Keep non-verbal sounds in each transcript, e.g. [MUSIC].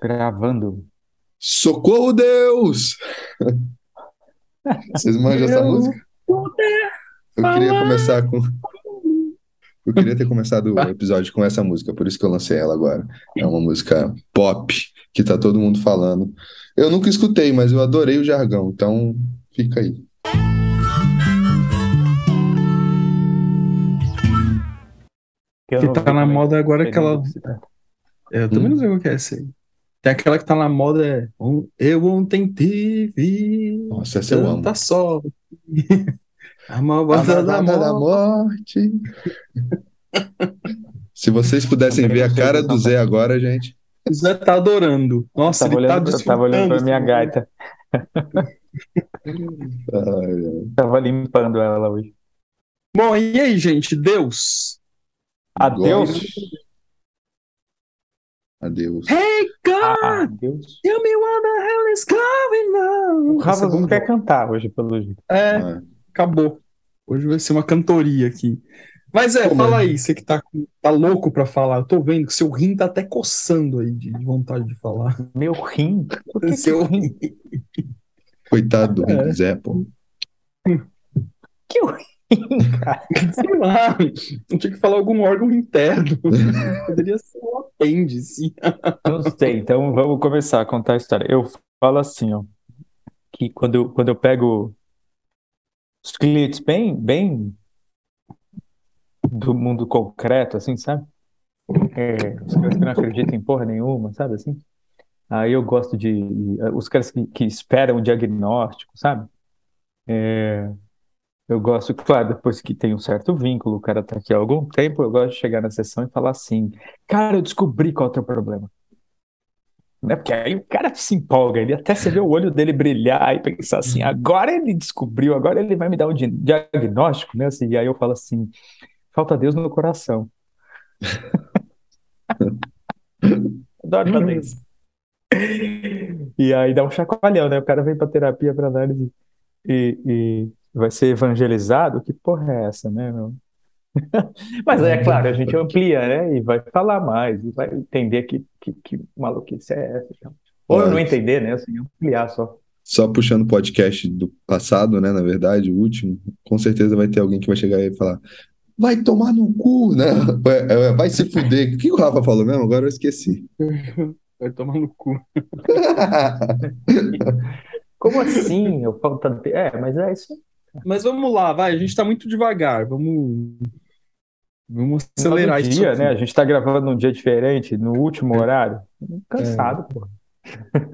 Gravando. Socorro, Deus! [LAUGHS] Vocês manjam essa música? Eu queria começar com. Eu queria ter começado o episódio com essa música, por isso que eu lancei ela agora. É uma música pop que tá todo mundo falando. Eu nunca escutei, mas eu adorei o jargão, então fica aí. Que tá na moda agora aquela. É, eu também não sei o que é essa aí. Tem aquela que tá na moda, é Eu ontem tive Nossa, essa eu amo. tanta sorte. [LAUGHS] A malvada da da morte. morte. Se vocês pudessem ver a cara do Zé agora, gente. O Zé tá adorando. Nossa, ele tá olhando, eu tava olhando pra minha gaita. Ai, [LAUGHS] ai. Tava limpando ela hoje. Bom, e aí, gente? Deus. Adeus. Adeus. Hey, God! Adeus. Tell me what the hell is going on? O Rafa é não bom. quer cantar hoje, pelo jeito. É, Ah, acabou. Hoje vai ser uma cantoria aqui. Mas é, Pô, fala mas- aí, você que tá, tá louco pra falar. Eu tô vendo que seu rim tá até coçando aí de, de vontade de falar. Meu rim? Por que, Seu o rim? Coitado do É. do Zé, pô. Que o rim, cara? [LAUGHS] Sei lá, eu tinha que falar algum órgão interno. [LAUGHS] Poderia ser um apêndice. Não sei, então vamos começar a contar a história. Eu falo assim, ó, que quando eu, quando eu pego os clientes bem, bem do mundo concreto, assim, sabe? É, os caras que não acreditam em porra nenhuma, sabe assim? Aí eu gosto de, os caras que, que esperam o diagnóstico, sabe? É, eu gosto, claro, depois que tem um certo vínculo, o cara tá aqui há algum tempo, eu gosto de chegar na sessão e falar assim, cara, eu descobri qual é o teu problema. Né? Porque aí o cara se empolga, ele até você vê o olho dele brilhar e pensar assim, agora ele descobriu, agora ele vai me dar um di- diagnóstico, né? Assim, e aí eu falo assim, falta Deus no coração. [LAUGHS] Adoro fazer isso. E aí dá um chacoalhão, né? O cara vem pra terapia pra análise e, e vai ser evangelizado? Que porra é essa, né, meu? [LAUGHS] Mas é claro, a gente amplia, né? E vai falar mais, e vai entender que, que, que maluquice é essa. então. Ou não entender, né? Assim, ampliar só. Só puxando o podcast do passado, né? Na verdade, o último, com certeza vai ter alguém que vai chegar aí e falar: vai tomar no cu, né? [LAUGHS] Vai, é, vai se fuder. O que o Rafa falou mesmo? Agora eu esqueci. [LAUGHS] Vai tomar no cu. Como assim? Eu falta. É, mas é isso. Mas vamos lá, vai. A gente tá muito devagar. Vamos. Vamos acelerar isso. dia, aqui. né? A gente tá gravando num dia diferente, no último horário. Cansado, pô.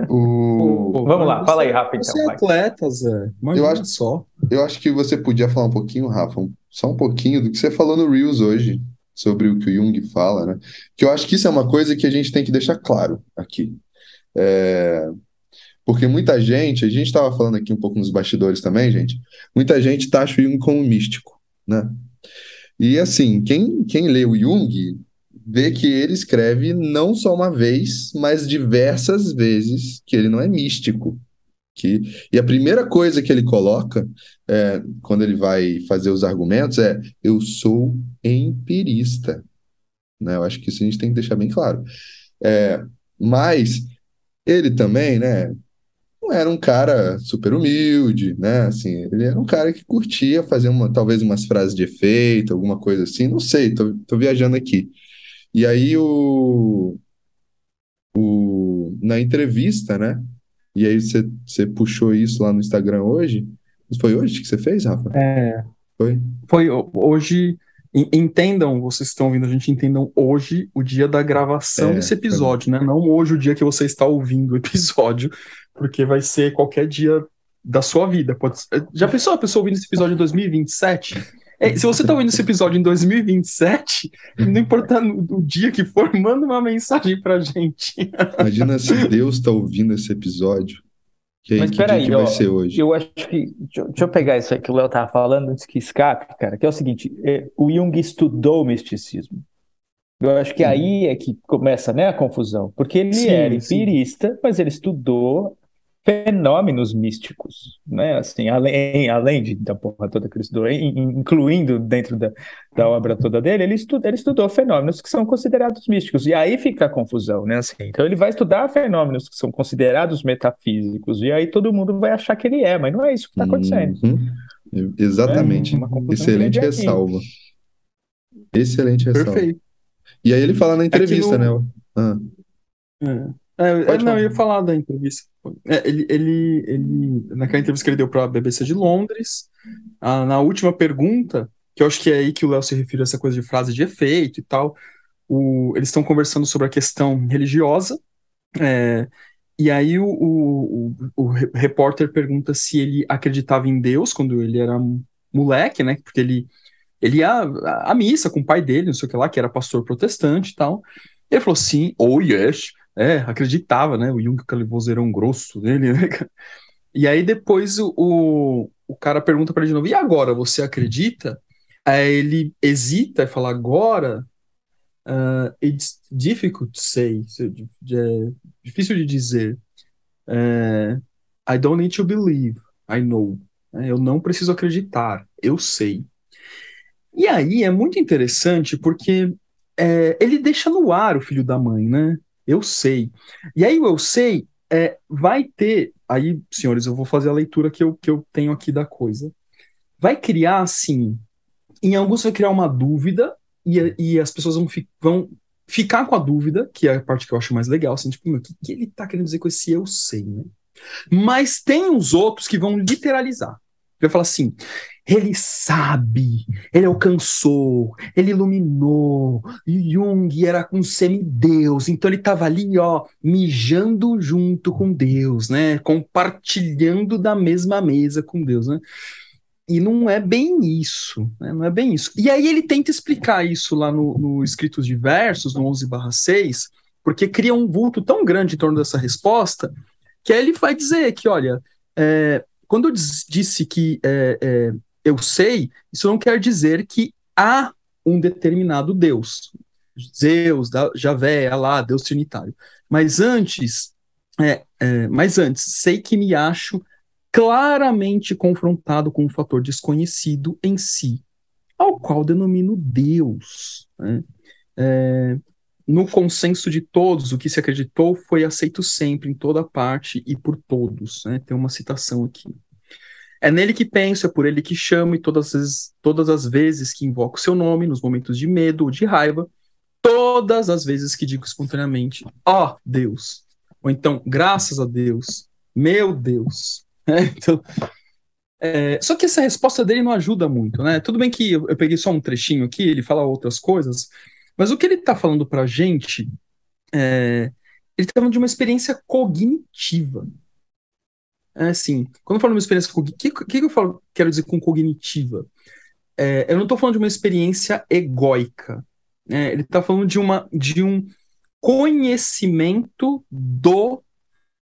O... [LAUGHS] Vamos lá, Você- fala aí rápido Você então, é vai. atleta, Zé. Imagina Eu acho- só. Eu acho que você podia falar um pouquinho, Rafa, só um pouquinho do que você falou no Reels hoje, sobre o que o Jung fala, né? Que eu acho que isso é uma coisa que a gente tem que deixar claro aqui. É, Porque muita gente, a gente estava falando aqui um pouco nos bastidores também, gente, muita gente taxa o Jung como místico, né? E assim, quem, quem lê o Jung vê que ele escreve não só uma vez, mas diversas vezes que ele não é místico. Que, e a primeira coisa que ele coloca é, quando ele vai fazer os argumentos é eu sou empirista. Né? Eu acho que isso a gente tem que deixar bem claro. É, mas ele também, né, não era um cara super humilde, né? Assim, ele era um cara que curtia fazer uma, talvez umas frases de efeito, alguma coisa assim, não sei, tô, tô viajando aqui. E aí o, o na entrevista, né? E aí você, você puxou isso lá no Instagram hoje? Foi hoje que você fez, Rafa? É. Foi? Foi ho- hoje. en- Entendam, vocês que estão ouvindo, a gente entendam hoje o dia da gravação É, desse episódio, né? Não hoje o dia que você está ouvindo o episódio, porque vai ser qualquer dia da sua vida. Pode Já pensou a pessoa ouvindo esse episódio em 2027? É, se você está ouvindo esse episódio em 2027, não importa o dia que for, manda uma mensagem pra gente. Imagina se Deus tá ouvindo esse episódio. E aí, Mas que dia peraí, que vai ó, ser hoje? Eu acho que. Deixa, eu- deixa eu pegar isso aí que o Léo tava falando antes que escape, cara, que é o seguinte: é, o Jung estudou o misticismo. Eu acho que aí é que começa, né, a confusão. Porque ele Sim, era sim. empirista, mas ele estudou fenômenos místicos, né? Assim, além, além de, da porra toda que ele estudou, incluindo dentro da, da obra toda dele, ele, estuda, ele estudou fenômenos que são considerados místicos. E aí fica a confusão, né? Assim, então ele vai estudar fenômenos que são considerados metafísicos, e aí todo mundo vai achar que ele é, mas não é isso que está acontecendo. Uhum. Exatamente. É Excelente ressalva. Excelente ressalva. Perfeito. E aí ele fala na entrevista, no... né? Ah. É. É, é não, eu ia falar da entrevista. É, ele, ele, ele, naquela entrevista que ele deu para a BBC de Londres, a, na última pergunta, que eu acho que é aí que o Léo se refere a essa coisa de frase de efeito e tal, o, eles estão conversando sobre a questão religiosa, é, e aí o, o, o, repórter pergunta se ele acreditava em Deus quando ele era moleque, né? Porque ele, ele ia à missa com o pai dele, não sei o que lá, que era pastor protestante e tal. Ele falou sim, oh yes, é, acreditava, né? O Jung que levou vozeirão grosso dele, né? E aí depois o, o, o cara pergunta para ele de novo, e agora, você acredita? Aí ele hesita e fala, agora, uh, it's difficult to say, é difícil de dizer. Uh, I don't need to believe, I know. É, eu não preciso acreditar, eu sei. E aí é muito interessante porque é, ele deixa no ar o filho da mãe, né? Eu sei. E aí o eu sei é, vai ter. Aí, senhores, eu vou fazer a leitura que eu, que eu tenho aqui da coisa. Vai criar, assim. Em alguns vai criar uma dúvida, e, e as pessoas vão, fi, vão ficar com a dúvida, que é a parte que eu acho mais legal, assim, tipo, o que, que ele tá querendo dizer com esse eu sei, né? Mas tem os outros que vão literalizar. Vai falar assim: ele sabe, ele alcançou, ele iluminou. Jung era um semideus, então ele estava ali, ó, mijando junto com Deus, né? Compartilhando da mesma mesa com Deus, né? E não é bem isso, né? não é bem isso. E aí ele tenta explicar isso lá no, no Escritos Diversos, no 11/6, porque cria um vulto tão grande em torno dessa resposta, que aí ele vai dizer que, olha, é, quando eu disse que é, é, eu sei, isso não quer dizer que há um determinado Deus. Zeus, Javé, Alá, Deus Trinitário. Mas antes, é, é, mas antes, sei que me acho claramente confrontado com um fator desconhecido em si, ao qual denomino Deus. Né? É, no consenso de todos, o que se acreditou foi aceito sempre, em toda parte e por todos. Né? Tem uma citação aqui. É nele que penso, é por ele que chamo, e todas as, todas as vezes que invoco seu nome, nos momentos de medo ou de raiva, todas as vezes que digo espontaneamente, ó oh, Deus, ou então, graças a Deus, meu Deus. [LAUGHS] É, então, é, só que essa resposta dele não ajuda muito, né? Tudo bem que eu, eu peguei só um trechinho aqui, ele fala outras coisas, mas o que ele está falando para a gente, é, ele está falando de uma experiência cognitiva. É assim, quando eu falo de uma experiência cognitiva, o que, que, eu falo, quero dizer com cognitiva? É, eu não estou falando de uma experiência egóica. Né? Ele está falando de, uma, de um conhecimento do,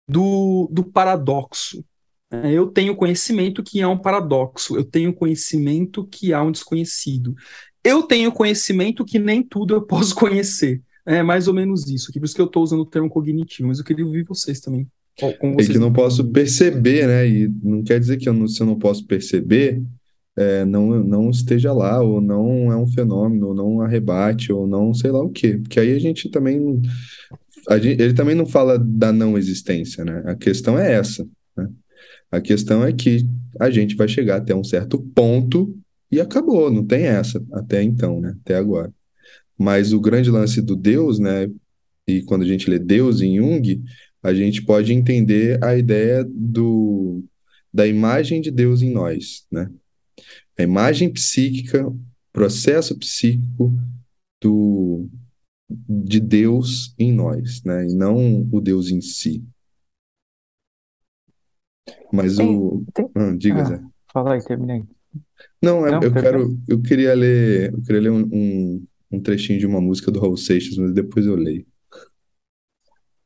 do, do paradoxo. É, eu tenho conhecimento que há um paradoxo, eu tenho conhecimento que há um desconhecido. Eu tenho conhecimento que nem tudo eu posso [LAUGHS] conhecer. É mais ou menos isso. Aqui, por isso que eu estou usando o termo cognitivo, mas eu queria ouvir vocês também. É que não posso perceber, né? E não quer dizer que eu não, se eu não posso perceber, é, não, não esteja lá, ou não é um fenômeno, ou não arrebate, ou não sei lá o quê. Porque aí a gente também. A gente, ele também não fala da não existência, né? A questão é essa. Né? A questão é que a gente vai chegar até um certo ponto e acabou, não tem essa até então, né? Até agora. Mas o grande lance do Deus, né? E quando a gente lê Deus em Jung, a gente pode entender a ideia do, da imagem de Deus em nós, né? A imagem psíquica, processo psíquico do, de Deus em nós, né? E não o Deus em si. Mas tem, o. Tem... Ah, diga, ah, Zé. Fala aí, terminei. Não, não eu, quero. Eu queria ler. Eu queria ler um, um, um trechinho de uma música do Raul Seixas, mas depois eu leio.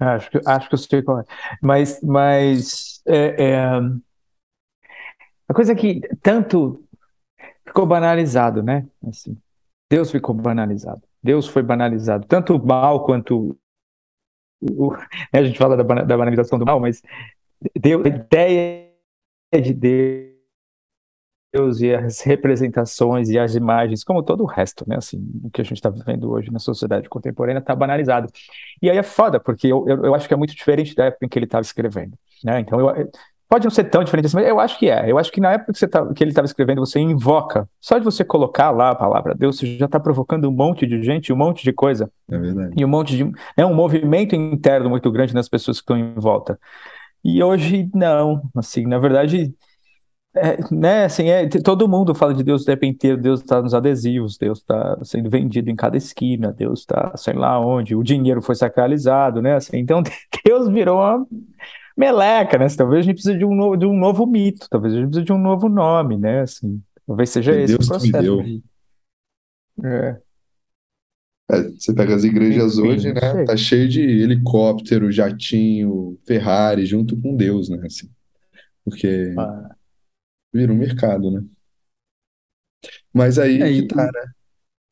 Acho que, acho que eu sei qual é. Mas, mas é, é, a coisa é que tanto ficou banalizado, né? Assim, Deus ficou banalizado. Deus foi banalizado. Tanto o mal quanto o, a gente fala da, da banalização do mal, mas deu a ideia de Deus e as representações e as imagens, como todo o resto, né? Assim, o que a gente está vivendo hoje na sociedade contemporânea está banalizado. E aí é foda, porque eu, eu, eu, acho que é muito diferente da época em que ele estava escrevendo, né? Então, eu, pode não ser tão diferente assim, mas eu acho que é. Eu acho que na época que, tá, que ele estava escrevendo, você invoca. Só de você colocar lá a palavra Deus, você já está provocando um monte de gente, um monte de coisa. É verdade. E um monte de. É um movimento interno muito grande nas pessoas que estão em volta. E hoje, não. Assim, na verdade é, né, assim, é, todo mundo fala de Deus o tempo inteiro, Deus está nos adesivos, Deus está sendo vendido em cada esquina, Deus está, sei lá onde, o dinheiro foi sacralizado, né, assim, então [LAUGHS] Deus virou uma meleca, né, assim, talvez a gente precise de um, novo, de um novo mito, talvez a gente precise de um novo nome, né, assim, talvez seja esse Deus o processo. Que é. É, você pega as igrejas Enfim, hoje, né, tá cheio de helicóptero, jatinho, Ferrari, junto com Deus, né, assim, porque... Ah Vira um mercado, né? Mas aí É, que e, tá, né?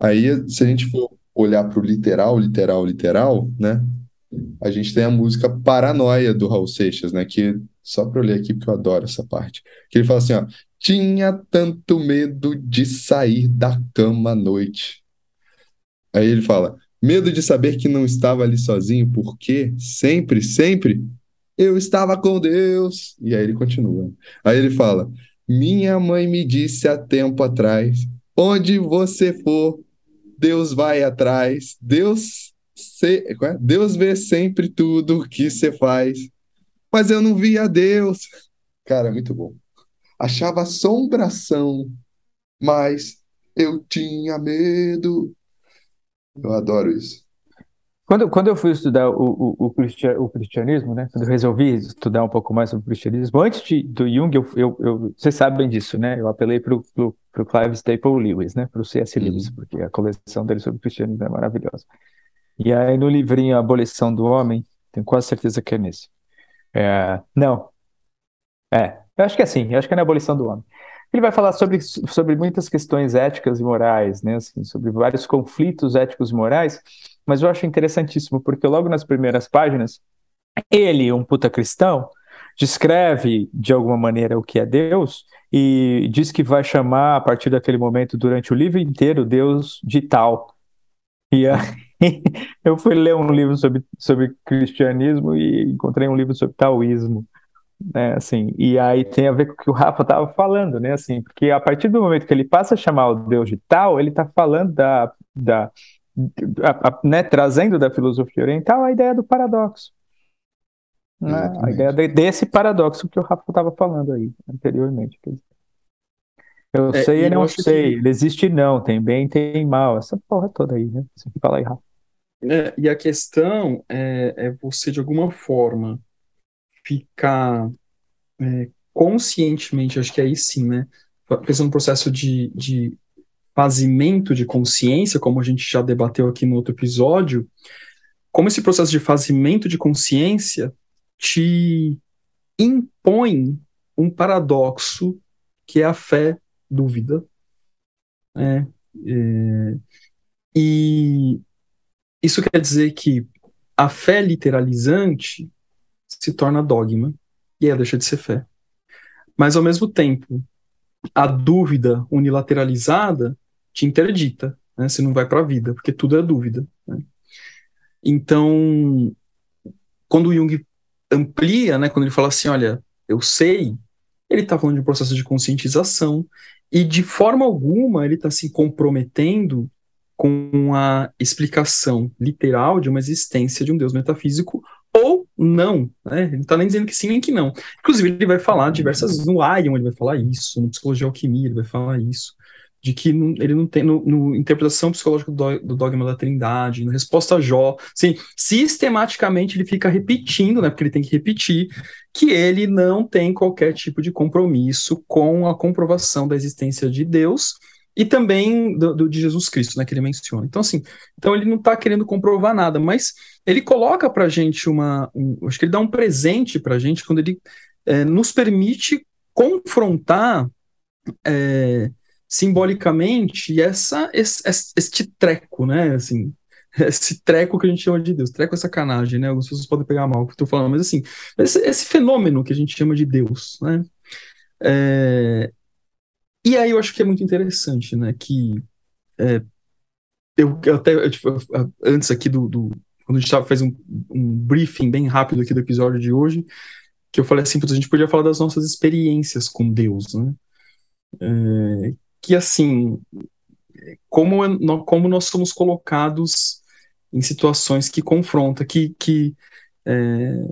Aí, se a gente for olhar pro literal, literal, literal, né? A gente tem a música Paranoia do Raul Seixas, né? Que só pra eu ler aqui, porque eu adoro essa parte. Que ele fala assim, ó. Tinha tanto medo de sair da cama à noite. Aí ele fala: medo de saber que não estava ali sozinho, porque sempre, sempre eu estava com Deus. E aí ele continua. Aí ele fala: minha mãe me disse há tempo atrás: onde você for, Deus vai atrás. Deus, se... É? Deus vê sempre tudo que você faz. Mas eu não via Deus. Cara, muito bom. Achava assombração, mas eu tinha medo. Eu adoro isso. Quando, quando eu fui estudar o, o, o, o, cristianismo, né? Quando eu resolvi estudar um pouco mais sobre o cristianismo, antes de, do Jung, eu, eu, eu, vocês sabem disso, né? Eu apelei para o Clive Staple Lewis, né? Para o C.S. Lewis, uhum. porque a coleção dele sobre o cristianismo é maravilhosa. E aí no livrinho Abolição do Homem, tenho quase certeza que é nesse. É, não. É, eu acho que é assim, eu acho que é na Abolição do Homem. Ele vai falar sobre, sobre muitas questões éticas e morais, né? Assim, sobre vários conflitos éticos e morais mas eu acho interessantíssimo, porque logo nas primeiras páginas, ele, um puta cristão, descreve de alguma maneira o que é Deus e diz que vai chamar, a partir daquele momento, durante o livro inteiro, Deus de tal. E aí, [LAUGHS] eu fui ler um livro sobre, sobre cristianismo e encontrei um livro sobre taoísmo. Né, assim, e aí tem a ver com o que o Rafa estava falando, né, assim, porque a partir do momento que ele passa a chamar o Deus de tal, ele está falando da, da, a, a, né, trazendo da filosofia oriental a ideia do paradoxo. Né? A ideia de, desse paradoxo que o Rafa estava falando aí anteriormente. Eu é, sei e não sei, que... ele existe não, tem bem, tem mal, essa porra toda aí, né? Você fala aí, Rafa. É, e a questão é, é, você, de alguma forma, ficar é, conscientemente, acho que aí sim, né? Pensando no processo de, de fazimento de consciência, como a gente já debateu aqui no outro episódio, como esse processo de fazimento de consciência te impõe um paradoxo que é a fé dúvida. Né? É, e isso quer dizer que a fé literalizante se torna dogma e ela deixa de ser fé. Mas, ao mesmo tempo, a dúvida unilateralizada te interdita, né? Você não vai para a vida, porque tudo é dúvida. Né? Então, quando o Jung amplia, né, quando ele fala assim, olha, eu sei, ele está falando de um processo de conscientização e de forma alguma ele está se comprometendo com a explicação literal de uma existência de um Deus metafísico ou não, né? Ele não está nem dizendo que sim nem que não. Inclusive, ele vai falar diversas. No Aion, ele vai falar isso, no Psicologia Alquimia, ele vai falar isso de que não, ele não tem, no, no interpretação psicológica do, do, dogma da trindade, no resposta a Jó, sim, sistematicamente ele fica repetindo, né, porque ele tem que repetir, que ele não tem qualquer tipo de compromisso com a comprovação da existência de Deus e também do, do de Jesus Cristo, né, que ele menciona. Então, assim, então ele não está querendo comprovar nada, mas ele coloca para gente uma, um, acho que ele dá um presente para gente quando ele é, nos permite confrontar é, simbolicamente essa, esse, este treco, né? Assim, [LAUGHS] esse treco que a gente chama de Deus. Treco é sacanagem, né? Algumas pessoas podem pegar mal o que eu tô falando, mas assim, esse, esse fenômeno que a gente chama de Deus, né? É, e aí eu acho que é muito interessante, né? Que é, eu, eu, até eu, tipo, antes aqui do, do, quando a gente tava, fez um, um, briefing bem rápido aqui do episódio de hoje, que eu falei assim, a gente podia falar das nossas experiências com Deus, né? É, que assim, como, como nós somos colocados em situações que confrontam, que, que, é,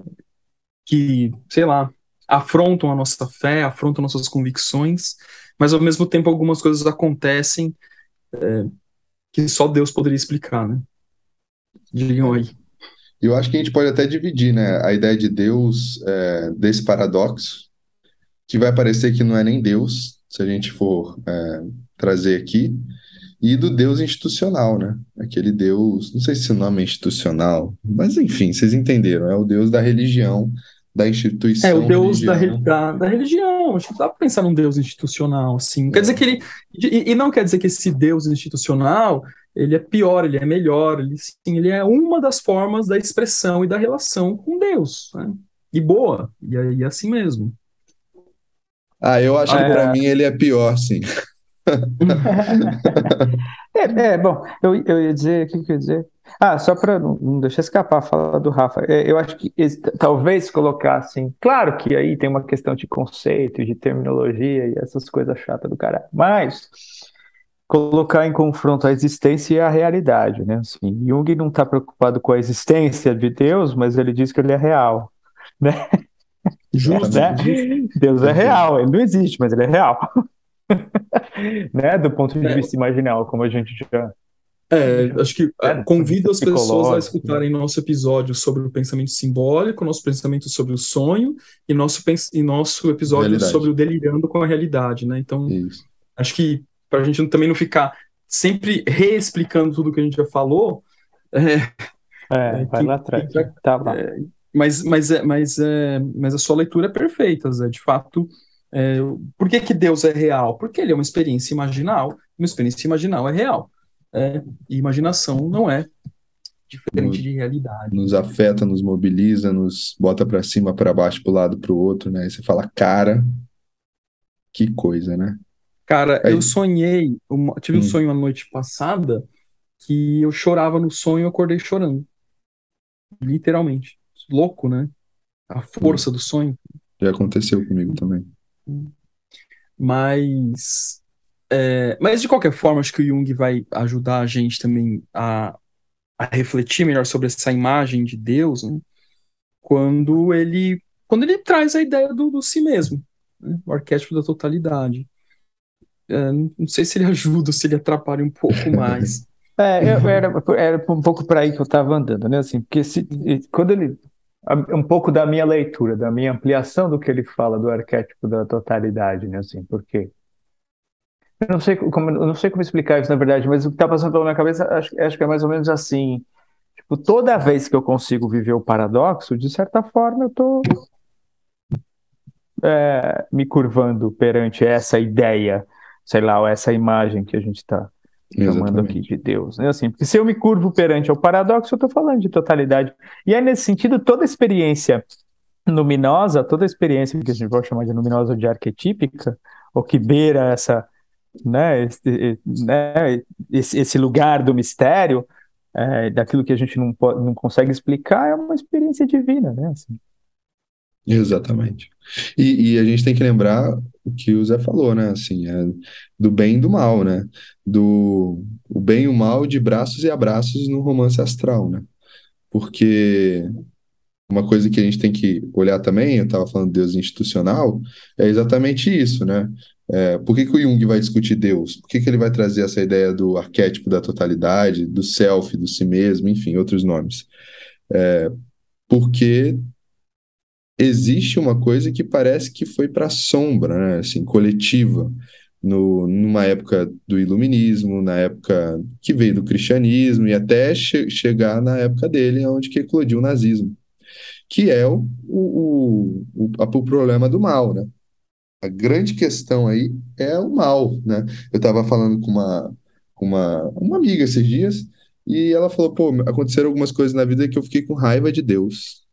que, sei lá, afrontam a nossa fé, afrontam nossas convicções, mas ao mesmo tempo algumas coisas acontecem é, que só Deus poderia explicar, né? Digam aí. Eu acho que a gente pode até dividir, né, a ideia de Deus é, desse paradoxo, que vai parecer que não é nem Deus, se a gente for é, trazer aqui, e do Deus institucional, né? Aquele Deus, não sei se o nome é institucional, mas enfim, vocês entenderam, é o Deus da religião, da instituição. É, o Deus da, da, da, religião. Acho que dá para pensar num Deus institucional, assim. Quer dizer que ele. E, e, não quer dizer que esse Deus institucional ele é pior, ele é melhor, ele, sim, ele é uma das formas da expressão e da relação com Deus. Né? E boa, e, e assim mesmo. Ah, eu acho que para mim ele é pior, sim. [LAUGHS] é, é, bom, eu, eu ia dizer, o que, que eu ia dizer? Ah, só para não, não, deixar escapar a fala do Rafa, é, eu acho que esse, talvez colocar assim, claro que aí tem uma questão de conceito, de terminologia e essas coisas chatas do cara, mas colocar em confronto a existência e a realidade, né? Assim, Jung não está preocupado com a existência de Deus, mas ele diz que ele é real, né? Justo, né? Deus é real, ele não existe, mas ele é real. [LAUGHS] né? Do ponto de é. vista imaginal, como a gente já. É, acho que é, convido as pessoas a escutarem nosso episódio sobre o pensamento simbólico, nosso pensamento sobre o sonho e nosso, e nosso episódio realidade. sobre o delirando com a realidade, né? Então, Isso. acho que para a gente também não ficar sempre reexplicando tudo que a gente já falou. É, é, é vai que, lá atrás. Que, tá lá. É, mas, mas, é, mas, é, mas a sua leitura é perfeita, Zé. De fato, é, por que, que Deus é real? Porque ele é uma experiência imaginal, uma experiência imaginal é real. É, e imaginação não é diferente nos, de realidade. Nos afeta, nos mobiliza, nos bota para cima, para baixo, para o lado, para o outro, né? E você fala, cara, que coisa, né? Cara, Aí. eu sonhei, eu tive hum. um sonho a noite passada que eu chorava no sonho e acordei chorando. Literalmente. Louco, né? A força do sonho. Já aconteceu comigo também. Mas, é, mas de qualquer forma, acho que o Jung vai ajudar a gente também a, a refletir melhor sobre essa imagem de Deus, né? quando ele quando ele traz a ideia do, do si mesmo, né? o arquétipo da totalidade. É, não sei se ele [LAUGHS] ajuda ou se ele atrapalha um pouco mais. [LAUGHS] É, eu, era, era um pouco para aí que eu estava andando, né? Assim, porque se, quando ele um pouco da minha leitura, da minha ampliação do que ele fala do arquétipo da totalidade, né? Assim, porque eu não sei como, eu não sei como explicar isso na verdade, mas o que está passando pela minha cabeça acho, acho que é mais ou menos assim. Tipo, toda vez que eu consigo viver o paradoxo, de certa forma eu estou é, me curvando perante essa ideia, sei lá, ou essa imagem que a gente está chamando aqui de Deus. Né? Assim, porque se eu me curvo perante o paradoxo, eu estou falando de totalidade. E aí, nesse sentido, toda experiência luminosa, toda experiência que a gente pode chamar de luminosa ou de arquetípica, ou que beira essa, né, esse, né, esse, esse lugar do mistério, é, daquilo que a gente não, pode, não consegue explicar, é uma experiência divina, né? Assim. Exatamente. E, e, a gente tem que lembrar o que o Zé falou, né? Assim, é do bem e do mal, né? Do o bem e o mal de braços e abraços no romance astral, né? Porque uma coisa que a gente tem que olhar também, eu estava falando de Deus institucional, é exatamente isso, né? É, por que, que o Jung vai discutir Deus? Por que, que ele vai trazer essa ideia do arquétipo da totalidade, do self, do si mesmo, enfim, outros nomes? É, porque existe uma coisa que parece que foi para a sombra, né? assim, coletiva, no, numa época do iluminismo, na época que veio do cristianismo e até che chegar na época dele, onde que eclodiu o nazismo, que é o, o, o, o problema do mal, né? A grande questão aí é o mal, né? Eu estava falando com uma, com uma, uma amiga esses dias E ela falou, pô, aconteceram algumas coisas na vida que eu fiquei com raiva de Deus.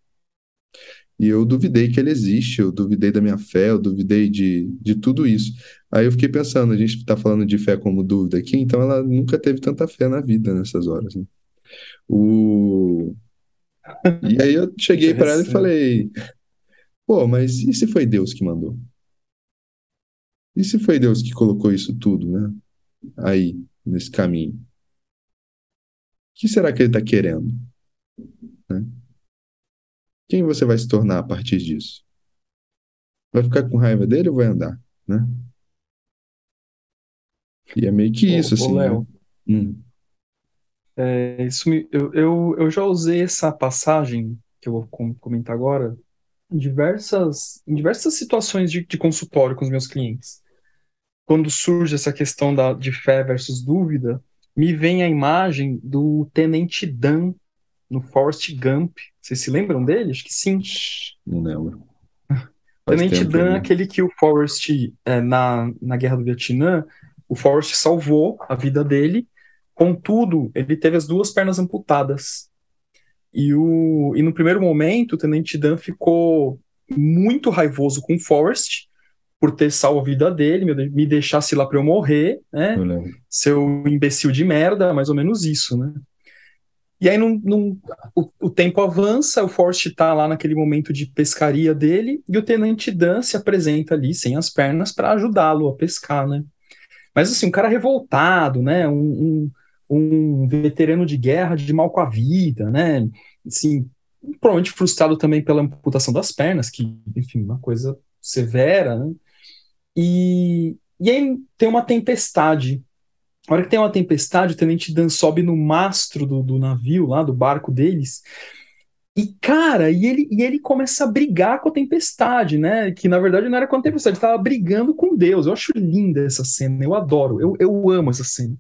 E eu duvidei que ele existe, eu duvidei da minha fé, eu duvidei de, de tudo isso. Aí eu fiquei pensando, a gente está falando de fé como dúvida aqui, então ela nunca teve tanta fé na vida nessas horas. Né? O... E aí eu cheguei para ela e falei, pô, mas e se foi Deus que mandou? E se foi Deus que colocou isso tudo, né? Aí, nesse caminho. O que será que ele está querendo? Né? Quem você vai se tornar a partir disso? Vai ficar com raiva dele ou vai andar, né? E é meio que isso, Ô, assim, ô né? Léo, Hum, é, isso me- eu, eu, eu já usei essa passagem que eu vou com- comentar agora em diversas, em diversas situações de, de consultório com os meus clientes. Quando surge essa questão da, de fé versus dúvida, me vem a imagem do Tenente Dan no Forrest Gump. Vocês se lembram dele? Acho que sim. não lembro. [LAUGHS] Tenente Dan, né? aquele que o Forrest, é, na, na Guerra do Vietnã, o Forrest salvou a vida dele, contudo, ele teve as duas pernas amputadas. E, o, e no primeiro momento, o Tenente Dan ficou muito raivoso com o Forrest por ter salvo a vida dele, me, deixasse lá para eu morrer, né? Eu. Seu imbecil de merda, mais ou menos isso, né? E aí o, o tempo avança, o Forrest tá lá naquele momento de pescaria dele, e o Tenente Dan se apresenta ali sem as pernas para ajudá-lo a pescar, né? Mas assim, um cara revoltado, né? Um, um, um veterano de guerra de mal com a vida, né? Assim, provavelmente frustrado também pela amputação das pernas, que, enfim, uma coisa severa, né? E, e aí tem uma tempestade. A hora que tem uma tempestade, o Tenente Dan sobe no mastro do, do navio, lá do barco deles, e, cara, e ele, e ele começa a brigar com a tempestade, né? Que na verdade não era com a tempestade, ele estava brigando com Deus. Eu acho linda essa cena, eu adoro, eu, eu amo essa cena.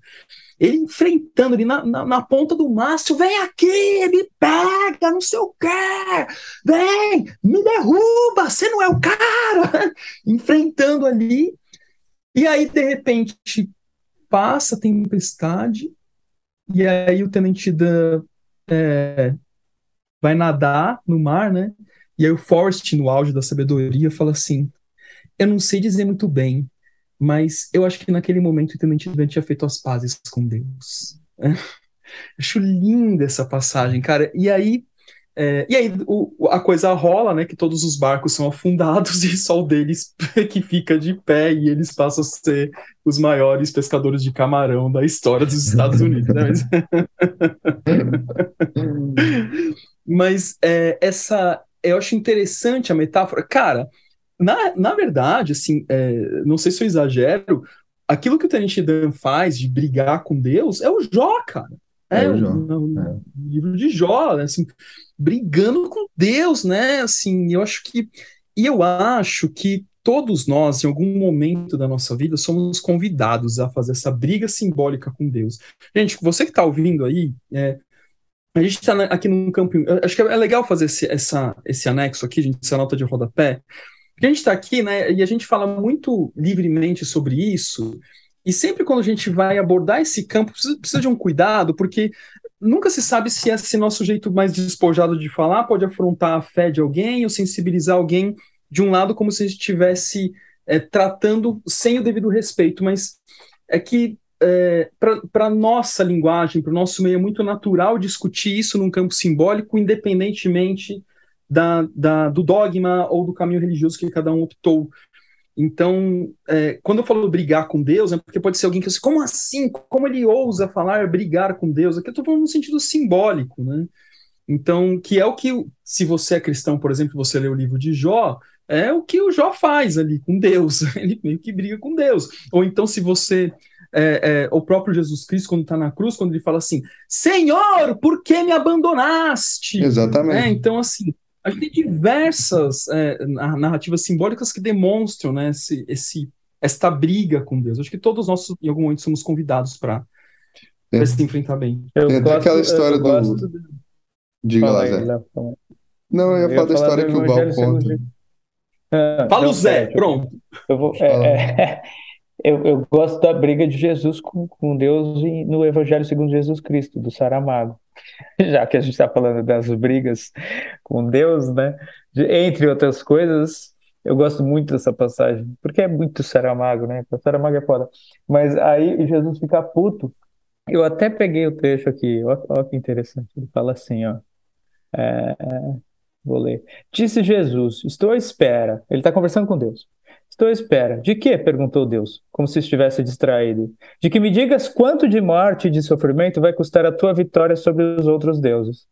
Ele enfrentando ali na, na, na ponta do mastro, vem aqui, me pega, não sei o quê, vem, me derruba, você não é o cara, [LAUGHS] enfrentando ali. E aí, de repente, passa a tempestade, e aí o Tenente Dan é, vai nadar no mar, né? E aí o Forrest, no auge da sabedoria, fala assim: Eu não sei dizer muito bem, mas eu acho que naquele momento o Tenente Dan tinha feito as pazes com Deus. [LAUGHS] Acho linda essa passagem, cara. E aí, é, e aí o- a coisa rola, né? Que todos os barcos são afundados [LAUGHS] e só o deles [LAUGHS] que fica de pé e eles passam a ser os maiores pescadores de camarão da história dos Estados [LAUGHS] Unidos, né? Mas- é, essa, eu acho interessante a metáfora. Cara, na, na verdade, assim, é, não sei se eu exagero, aquilo que o Tenente Dan faz de brigar com Deus é o Jó, cara. É o o- Jó, é. livro de Jó, né, assim, brigando com Deus, né? Assim, eu acho que e eu acho que todos nós, em algum momento da nossa vida, somos convidados a fazer essa briga simbólica com Deus. Gente, você que está ouvindo aí, é, a gente está aqui num campinho. eu Acho que é legal fazer esse, essa, esse anexo aqui, gente, essa nota de rodapé. Porque a gente está aqui, né, e a gente fala muito livremente sobre isso. E sempre quando a gente vai abordar esse campo, precisa, precisa de um cuidado, porque nunca se sabe se esse nosso jeito mais despojado de falar pode afrontar a fé de alguém ou sensibilizar alguém de um lado como se estivesse é, tratando sem o devido respeito. Mas é que é, para nossa linguagem, para o nosso meio, é muito natural discutir isso num campo simbólico, independentemente da, da, do dogma ou do caminho religioso que cada um optou. Então, é, quando eu falo brigar com Deus, é porque pode ser alguém que assim, como assim? Como ele ousa falar brigar com Deus? Aqui eu estou falando no sentido simbólico, né? Então, que é o que, se você é cristão, por exemplo, você lê o livro de Jó, é o que o Jó faz ali com Deus. [LAUGHS] Ele meio que briga com Deus. Ou então, se você. É, é, o próprio Jesus Cristo, quando está na cruz, quando ele fala assim: Senhor, por que me abandonaste? Exatamente. É, então, assim, a gente tem diversas é, narrativas simbólicas que demonstram né, esse, esse, esta briga com Deus. Acho que todos nós, em algum momento, somos convidados para Tem- se enfrentar bem. Eu Tem gosto, aquela história do- gosto de- Diga Fala lá, aí, Zé. Não, eu ia falar da história que o segundo conta. Ah, Fala o Zé, eu- pronto. Eu vou, é, é, Eu, eu gosto da briga de Jesus com, com Deus no Evangelho segundo Jesus Cristo, do Saramago. [LAUGHS] Já que a gente está falando das brigas com Deus, né? De- entre outras coisas, eu gosto muito dessa passagem, porque é muito Saramago, né? Saramago é foda. Mas aí Jesus fica puto. Eu até peguei o trecho aqui, olha que interessante. Ele fala assim, ó. Vou ler. Disse Jesus: Estou à espera. Ele está conversando com Deus. Estou à espera. De quê? perguntou Deus, como se estivesse distraído. De que me digas quanto de morte e de sofrimento vai custar a tua vitória sobre os outros deuses.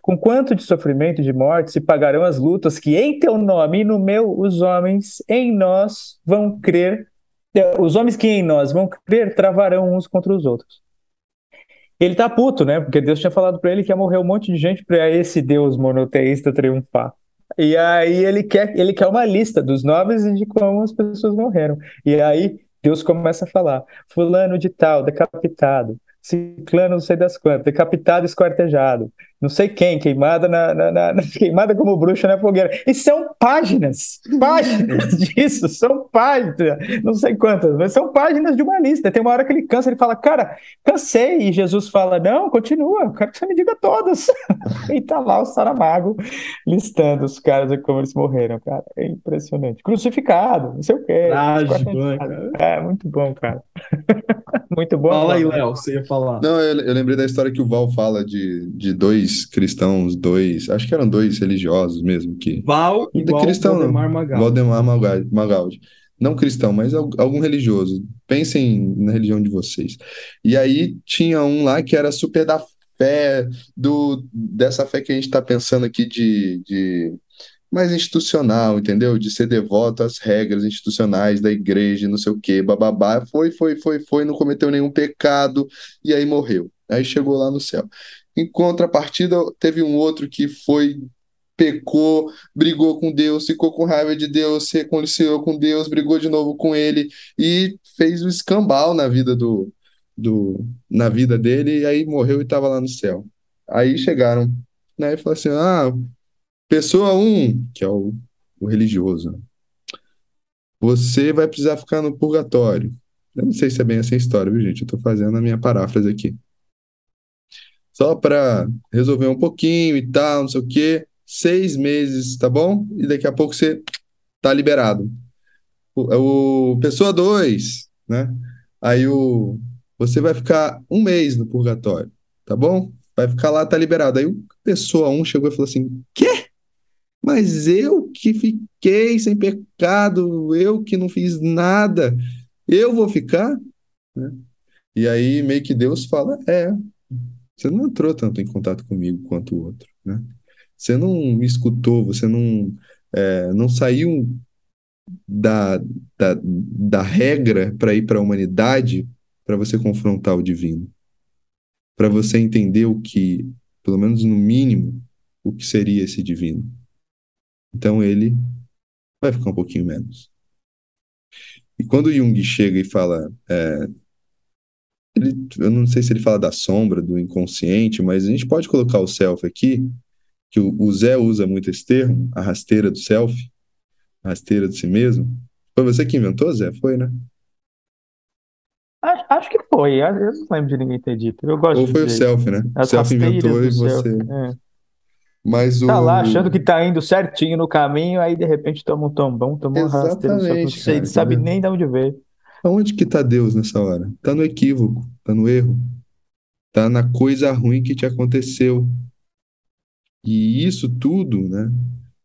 Com quanto de sofrimento e de morte se pagarão as lutas que em teu nome e no meu os homens em nós vão crer, os homens que em nós vão crer travarão uns contra os outros. Ele tá puto, né? Porque Deus tinha falado pra ele que ia morrer um monte de gente pra esse Deus monoteísta triunfar. E aí ele quer, ele quer uma lista dos nomes e de como as pessoas morreram. E aí Deus começa a falar: fulano de tal, decapitado, ciclano não sei das quantas, decapitado, esquartejado, não sei quem, queimada na, na- na- na- [LAUGHS] queimada como bruxa na fogueira. E são páginas, páginas [LAUGHS] disso, são páginas, não sei quantas, mas são páginas de uma lista. Tem uma hora que ele cansa, ele fala, cara, cansei. E Jesus fala, não, continua, eu quero que você me diga todas. [LAUGHS] E tá lá o Saramago listando os caras e como eles morreram, cara. É impressionante. Crucificado, não sei o quê. Trágico, né, cara? É, muito bom, cara. Muito bom. Fala aí, Léo. Léo, você ia falar. Não, eu, eu lembrei da história que o Val fala de, de dois cristãos, dois, acho que eram dois religiosos mesmo, que Val igual cristão. Valdemar Magal. Valdemar Magal- Magaldi. Não cristão, mas al- algum religioso. Pensem na religião de vocês. E aí tinha um lá que era super da fé, do, dessa fé que a gente está pensando aqui de, de mais institucional, entendeu? De ser devoto às regras institucionais da igreja, e não sei o quê, bababá. Foi, foi, foi, foi, não cometeu nenhum pecado e aí morreu. Aí chegou lá no céu. Em contrapartida, teve um outro que foi, pecou, brigou com Deus, ficou com raiva de Deus, se reconciliou com Deus, brigou de novo com ele e fez o escambau na vida do, do na vida dele e aí morreu e estava lá no céu. Aí chegaram, né, e falaram assim: "Ah, pessoa um, que é o, o religioso, você vai precisar ficar no purgatório. Eu não sei se é bem essa história, viu, gente? Eu tô fazendo a minha paráfrase aqui. Só para resolver um pouquinho e tal, não sei o quê. Seis meses, tá bom? E daqui a pouco você tá liberado. O, o- pessoa 2, né? Aí o você vai ficar um mês no purgatório, tá bom? Vai ficar lá, tá liberado. Aí o pessoa 1 um chegou e falou assim: Quê? Mas eu que fiquei sem pecado, eu que não fiz nada, eu vou ficar? Né? E aí meio que Deus fala: É, você não entrou tanto em contato comigo quanto o outro, né? Você não me escutou, você não, é, não saiu da, da, da regra para ir para a humanidade para você confrontar o divino, para você entender o que, pelo menos no mínimo, o que seria esse divino. Então ele vai ficar um pouquinho menos. E quando Jung chega e fala, é, ele, eu não sei se ele fala da sombra, do inconsciente, mas a gente pode colocar o self aqui, que o, o Zé usa muito esse termo, a rasteira do self, a rasteira de si mesmo. Foi você que inventou, Zé? Foi, né? Acho, acho que foi, eu não lembro de ninguém ter dito. Eu gosto Ou foi o self, né? As self inventou e você. É. Mas o. Tá lá achando que tá indo certinho no caminho, aí de repente toma um tombão, toma no self. Não sabe entendeu? nem de onde veio. Aonde que tá Deus nessa hora? Tá no equívoco, tá no erro, tá na coisa ruim que te aconteceu. E isso tudo, né?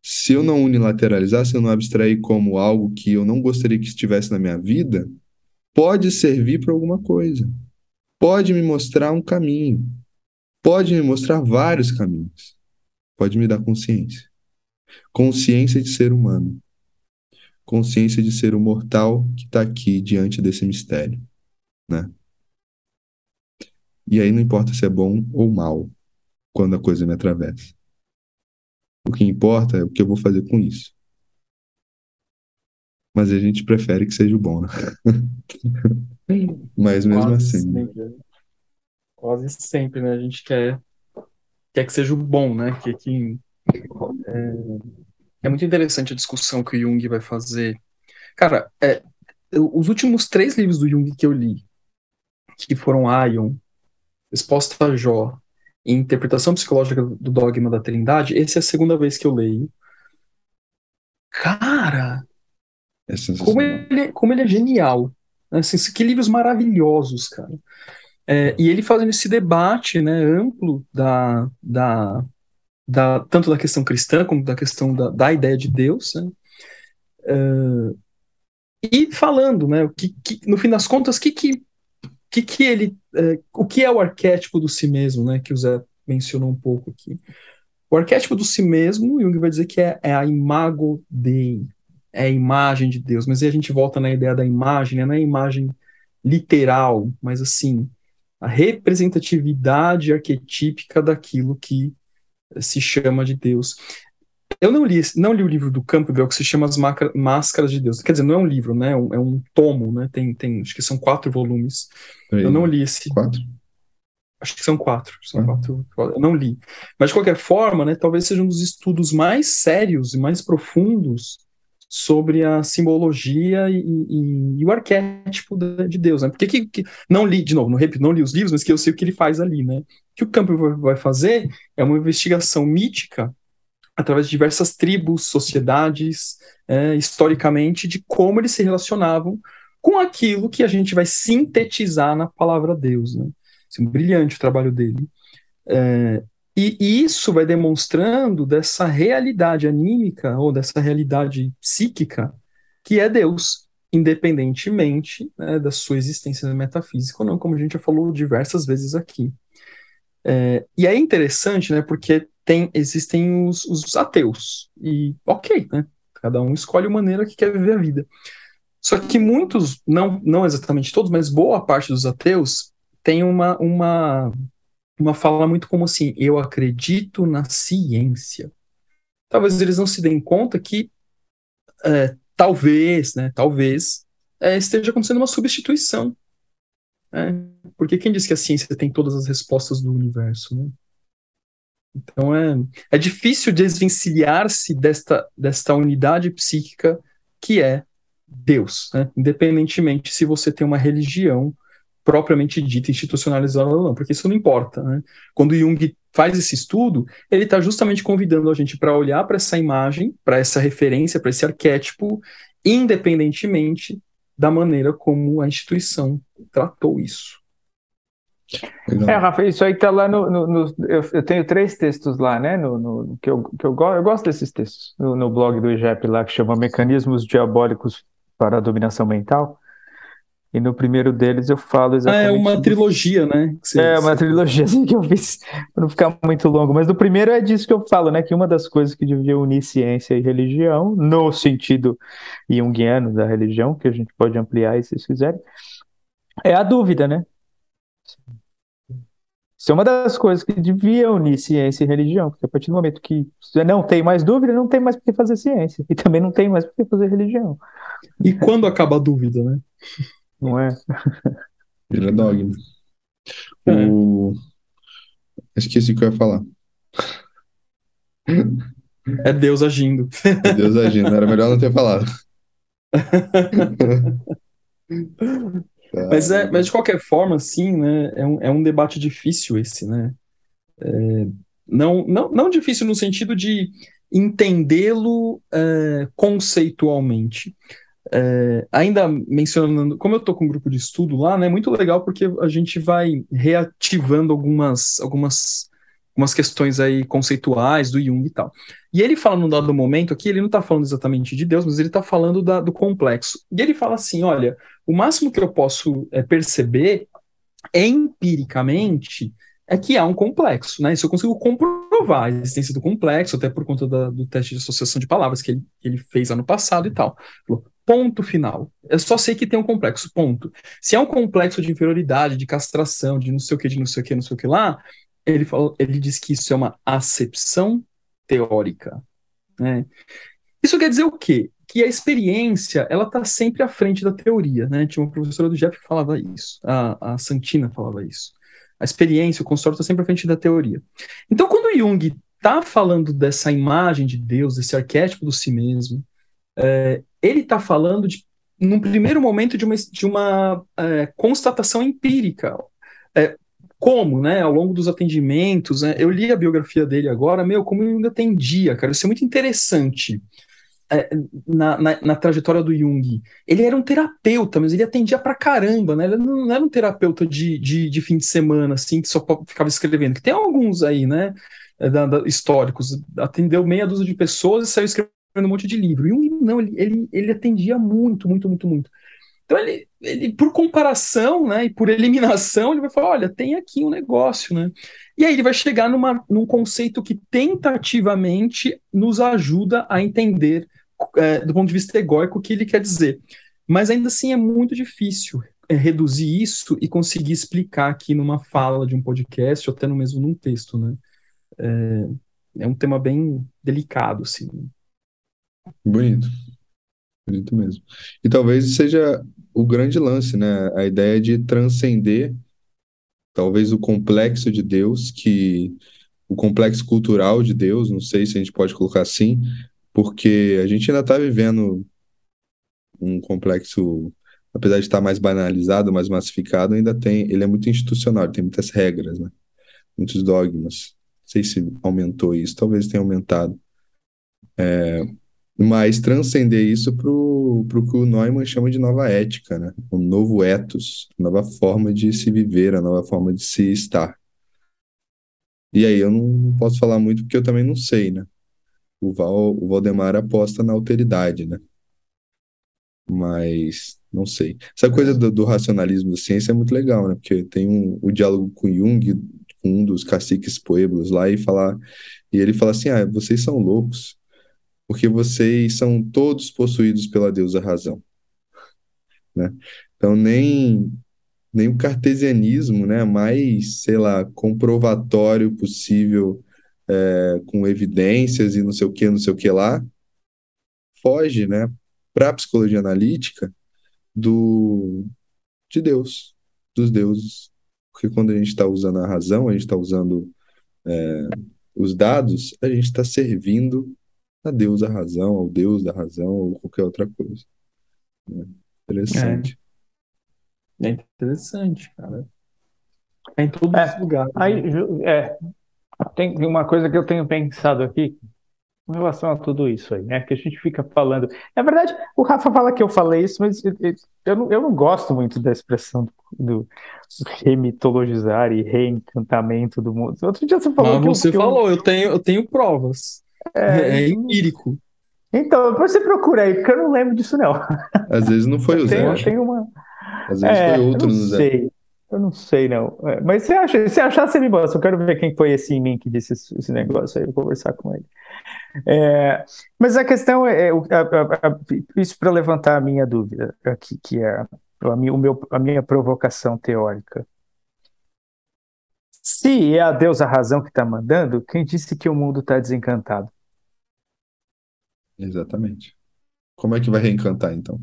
Se eu não unilateralizar, se eu não abstrair como algo que eu não gostaria que estivesse na minha vida, pode servir para alguma coisa. Pode me mostrar um caminho. Pode me mostrar vários caminhos. Pode me dar consciência. Consciência de ser humano. Consciência de ser o mortal que está aqui diante desse mistério, né? E aí não importa se é bom ou mal quando a coisa me atravessa. O que importa é o que eu vou fazer com isso. Mas a gente prefere que seja o bom, né? [LAUGHS] Mas mesmo Quase assim, sempre, né? Quase sempre, né? A gente quer, quer que seja o bom, né? Que, que, é, é muito interessante a discussão que o Jung vai fazer. Cara, é, os últimos três livros do Jung que eu li, que foram Ion, Resposta a Jó e Interpretação Psicológica do Dogma da Trindade, essa é a segunda vez que eu leio. Cara, É como ele, como ele é genial. Assim, que livros maravilhosos, cara. É, e ele fazendo esse debate né, amplo da, da, da, tanto da questão cristã como da questão da, da ideia de Deus, né? É, e falando, né, que, que, no fim das contas, que que, que, que ele, é, o que é o arquétipo do si mesmo, né, que o Zé mencionou um pouco aqui. O arquétipo do si mesmo, Jung vai dizer que é, é a imago Dei, é a imagem de Deus, mas aí a gente volta na ideia da imagem, né, não é a imagem literal, mas assim, a representatividade arquetípica daquilo que se chama de Deus. Eu não li, não li o livro do Campbell que se chama As Máscaras de Deus. Quer dizer, não é um livro, né? É um, é um tomo, né? Tem, tem, acho que são quatro volumes. Eu não li esse. Quatro? Acho que são quatro. São Ah. quatro. Eu não li. Mas de qualquer forma, né? Talvez seja um dos estudos mais sérios e mais profundos sobre a simbologia e, e- e o arquétipo de Deus, né? Porque que, que- não li, de novo, não, repito, não li os livros, mas que eu sei o que ele faz ali, né? O que o Campbell vai- vai fazer é uma investigação mítica através de diversas tribos, sociedades, é, historicamente, de como eles se relacionavam com aquilo que a gente vai sintetizar na palavra Deus, né? Assim, brilhante o trabalho dele. É, e, isso vai demonstrando dessa realidade anímica ou dessa realidade psíquica que é Deus, independentemente né, da sua existência metafísica ou não, como a gente já falou diversas vezes aqui. É, e é interessante, né, porque tem, existem os, os ateus, e ok, né, cada um escolhe a maneira que quer viver a vida. Só que muitos, não, não exatamente todos, mas boa parte dos ateus tem uma, uma, uma fala muito como assim, eu acredito na ciência. Talvez eles não se deem conta que é, talvez, né, talvez é, esteja acontecendo uma substituição. né? Porque quem diz que a ciência tem todas as respostas do universo, né? Então é, é difícil desvencilhar-se desta, desta unidade psíquica que é Deus, né? Independentemente se você tem uma religião propriamente dita, institucionalizada ou não, porque isso não importa, né? Quando Jung faz esse estudo, ele está justamente convidando a gente para olhar para essa imagem, para essa referência, para esse arquétipo, independentemente da maneira como a instituição tratou isso. Legal. É, Rafa, isso aí tá lá no. no- no- eu, eu tenho três textos lá, né? No, no- que eu, que eu, go- eu gosto desses textos. No, no blog do IGEP lá, que chama Mecanismos Diabólicos para a Dominação Mental. E no primeiro deles eu falo Ah, exatamente. é uma trilogia, né? você- É uma você- trilogia [LAUGHS] assim que eu fiz, para não ficar muito longo. Mas no primeiro é disso que eu falo, né? Que uma das coisas que devia unir ciência e religião, no sentido junguiano da religião, que a gente pode ampliar aí se vocês quiserem, é a dúvida, né? Isso é uma das coisas que devia unir ciência e religião, porque a partir do momento que não tem mais dúvida, não tem mais por que fazer ciência, e também não tem mais por que fazer religião, E quando acaba a dúvida, né? Não é? [LAUGHS] Vira dogma. É. O... Esqueci o que eu ia falar. É Deus agindo. Meu Deus agindo. Era melhor não ter falado. [LAUGHS] Mas, é, mas de qualquer forma, assim, né, é um, é um debate difícil esse, né? É, não, não, não difícil no sentido de entendê-lo é, conceitualmente. É, ainda mencionando, como eu estou com um grupo de estudo lá, né, é muito legal porque a gente vai reativando algumas, algumas, algumas questões aí conceituais do Jung e tal. E ele fala num dado momento aqui, ele não está falando exatamente de Deus, mas ele está falando da- do complexo. E ele fala assim: olha, o máximo que eu posso é, perceber empiricamente é que há um complexo, né? Isso eu consigo comprovar a existência do complexo, até por conta da- do teste de associação de palavras que ele, que ele fez ano passado e tal. Ponto final. Eu só sei que tem um complexo, ponto. Se é um complexo de inferioridade, de castração, de não sei o que, de não sei o que, não sei o que lá, ele, falou, ele diz que isso é uma acepção teórica. Né? Isso quer dizer o quê? Que a experiência ela está sempre à frente da teoria. Né? Tinha uma professora do Jeff que falava isso, a, a Santina falava isso. A experiência, o consultório está sempre à frente da teoria. Então, quando Jung está falando dessa imagem de Deus, desse arquétipo do si mesmo, é, ele está falando de num primeiro momento, de uma, de uma é, constatação empírica. É, como, né, ao longo dos atendimentos, né, eu li a biografia dele agora, meu, como o Jung atendia, cara, isso é muito interessante é, na, na, na, trajetória do Jung. Ele era um terapeuta, mas ele atendia pra caramba, né, ele não, não era um terapeuta de, de, de, fim de semana, assim, que só ficava escrevendo, que tem alguns aí, né, é, da, da, históricos, atendeu meia dúzia de pessoas e saiu escrevendo um monte de livro. Jung não, ele, ele, ele atendia muito, muito, muito, muito. Então ele, ele, por comparação, né, e por eliminação, ele vai falar, olha, tem aqui um negócio, né? E aí ele vai chegar numa, num conceito que tentativamente nos ajuda a entender, é, do ponto de vista egóico, o que ele quer dizer. Mas ainda assim é muito difícil é, reduzir isso e conseguir explicar aqui numa fala de um podcast ou até no mesmo num texto, né? É, é um tema bem delicado, assim. Bonito. Bonito mesmo. E talvez seja o grande lance, né? A ideia de transcender talvez o complexo de Deus, que o complexo cultural de Deus, não sei se a gente pode colocar assim, porque a gente ainda está vivendo um complexo, apesar de estar mais banalizado, mais massificado, ainda tem, ele é muito institucional, tem muitas regras, né? Muitos dogmas. Não sei se aumentou isso, talvez tenha aumentado. É, mas transcender isso para o que o Neumann chama de nova ética, né? O novo ethos, nova forma de se viver, a nova forma de se estar. E aí eu não posso falar muito porque eu também não sei, né? O, Val, o Valdemar aposta na alteridade, né? Mas não sei. Essa coisa do, do, racionalismo da ciência é muito legal, né? Porque tem um, o diálogo com Jung, com um dos caciques pueblos lá, e, falar, e ele fala assim: ah, vocês são loucos porque vocês são todos possuídos pela deusa razão. Né? Então, nem, nem o cartesianismo, né, mais, sei lá, comprovatório possível, é, com evidências e não sei o que, não sei o que lá, foge, né, para a psicologia analítica do de Deus, dos deuses. Porque quando a gente está usando a razão, a gente está usando é, os dados, a gente está servindo a Deus da razão, ao Deus da razão, ou qualquer outra coisa. É interessante. É, é interessante, cara. É em todos é, os lugares. Aí, né? é, tem uma coisa que eu tenho pensado aqui com relação a tudo isso aí, né? Que a gente fica falando. Na verdade, o Rafa fala que eu falei isso, mas eu não, eu não gosto muito da expressão do, do remitologizar e reencantamento do mundo. Outro dia você falou mas que você eu, falou, eu... eu tenho, eu tenho provas. É, é empírico. Então, depois você procura aí, porque eu não lembro disso, não. Às vezes não foi o Zé. Tem, uma... Às vezes é, foi outro no Zé. Sei. Eu não sei, não. É, mas se, acha, se achar, você me mostra. Eu quero ver quem foi esse em mim que disse esse, esse negócio aí, vou conversar com ele. É, mas a questão é, é a, a, a, isso para levantar a minha dúvida aqui, que é a minha, o meu, a minha provocação teórica. Se é a Deus a razão que está mandando, quem disse que o mundo está desencantado? Exatamente. Como é que vai reencantar, então?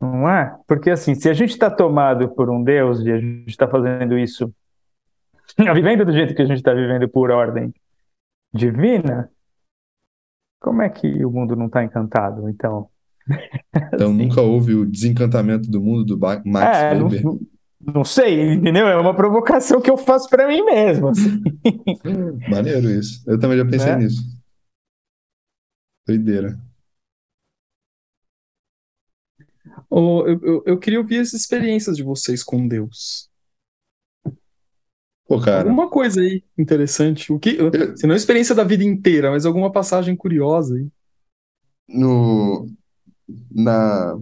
Não é? Porque assim, se a gente está tomado por um Deus e a gente está fazendo isso, [LAUGHS] vivendo do jeito que a gente está vivendo por ordem divina, como é que o mundo não está encantado? Então, [LAUGHS] então assim, nunca houve o desencantamento do mundo do Max é, Weber. Não, não sei, entendeu? É uma provocação que eu faço para mim mesmo. Assim. [LAUGHS] Maneiro isso. Eu também já pensei é? nisso. Doideira. Oh, eu, eu, eu, queria ouvir as experiências de vocês com Deus. Pô, cara. Alguma coisa aí interessante. O que, eu... Se não a experiência da vida inteira, mas alguma passagem curiosa aí. No, na,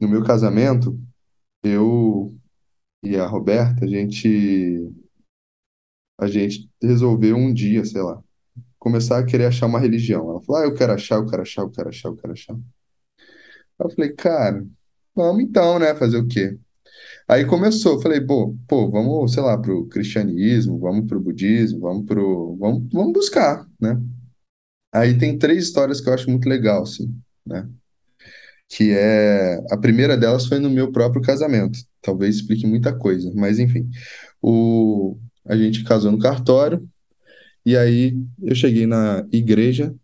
no meu casamento, eu e a Roberta, a gente a gente resolveu um dia, sei lá, começar a querer achar uma religião. Ela falou: Ah, eu quero achar, eu quero achar, eu quero achar, eu quero achar. Eu falei, cara, vamos então, né? Fazer o quê? Aí começou, falei, pô, pô, vamos, sei lá, pro cristianismo, vamos pro budismo, vamos pro. Vamos, vamos buscar, né? Aí tem três histórias que eu acho muito legal, assim, né? Que é. A primeira delas foi no meu próprio casamento. Talvez explique muita coisa, mas enfim. O... A gente casou no cartório, e aí eu cheguei na igreja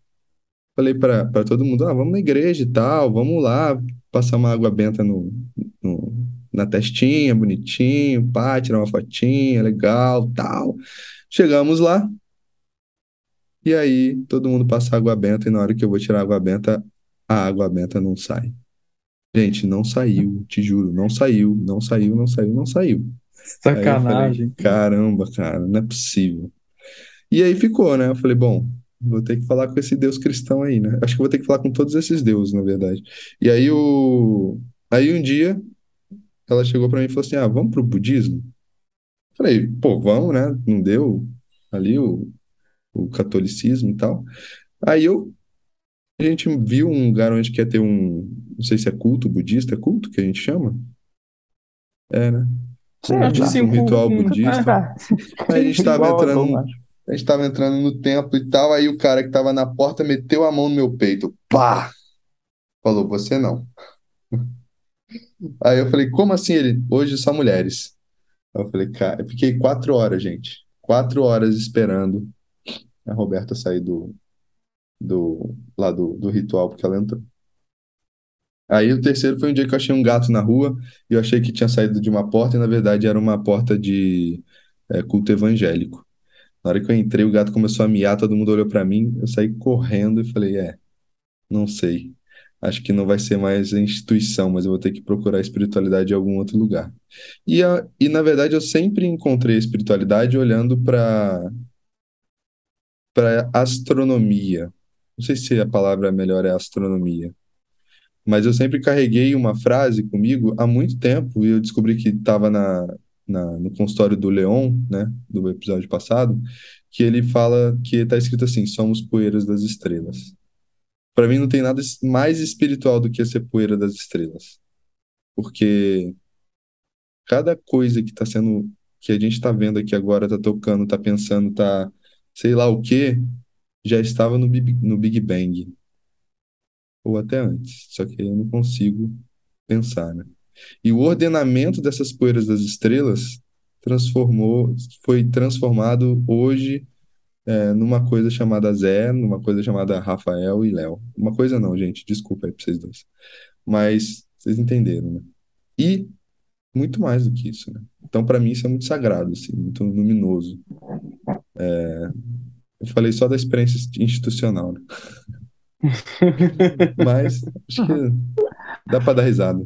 Falei pra pra todo mundo, ah, vamos na igreja e tal, vamos lá, passar uma água benta no, no- na testinha, bonitinho, pá, tirar uma fotinha, legal, tal. Chegamos lá, e aí todo mundo passa água benta, e na hora que eu vou tirar a água benta, a água benta não sai. Gente, não saiu, te juro, não saiu, não saiu, não saiu, não saiu. Eu falei, Sacanagem. caramba, cara, não é possível. E aí ficou, né? Eu falei, bom, vou ter que falar com esse Deus cristão aí, né? Acho que vou ter que falar com todos esses deuses, na verdade. E aí o aí um dia ela chegou pra mim e falou assim: "Ah, vamos pro budismo?" Falei, pô, vamos, né? Não deu ali o, o catolicismo e tal. Aí eu a gente viu um lugar onde quer ter um, não sei se é culto budista, é culto que a gente chama? É, né? Sim, acho Exato. sim, Um um ritual budista. Ah, [LAUGHS] Aí a gente tava igual a entrando, acho. A gente tava entrando no templo e tal, aí o cara que tava na porta meteu a mão no meu peito. Pá! Falou, você não. Aí eu falei, como assim ele? Hoje só mulheres. Eu falei, cara, eu fiquei quatro horas, gente. Quatro horas esperando a Roberta sair do, do, lá do, do ritual, porque ela entrou. Aí o terceiro foi um dia que eu achei um gato na rua e eu achei que tinha saído de uma porta e na verdade era uma porta de é, culto evangélico. Na hora que eu entrei, o gato começou a miar, todo mundo olhou pra mim, eu saí correndo e falei, é, não sei. Acho que não vai ser mais a instituição, mas eu vou ter que procurar a espiritualidade em algum outro lugar. E, a, e na verdade eu sempre encontrei a espiritualidade olhando para para astronomia. Não sei se a palavra melhor é astronomia, mas eu sempre carreguei uma frase comigo há muito tempo e eu descobri que estava na, na, no consultório do Leon, né, do episódio passado, que ele fala que está escrito assim: somos poeiras das estrelas. Para mim não tem nada mais espiritual do que ser poeira das estrelas, porque cada coisa que está sendo, que a gente está vendo aqui agora, está tocando, está pensando, está sei lá o quê, já estava no no Big Bang, ou até antes, só que eu não consigo pensar, né? E o ordenamento dessas poeiras das estrelas transformou, foi transformado hoje é, numa coisa chamada Zé, numa coisa chamada Rafael e Léo. Uma coisa não, gente, desculpa aí pra vocês dois. Mas vocês entenderam, né? E muito mais do que isso, né? Então, para mim, isso é muito sagrado, assim, muito luminoso. É, eu falei só da experiência institucional, né? [LAUGHS] Mas acho que dá para dar risada.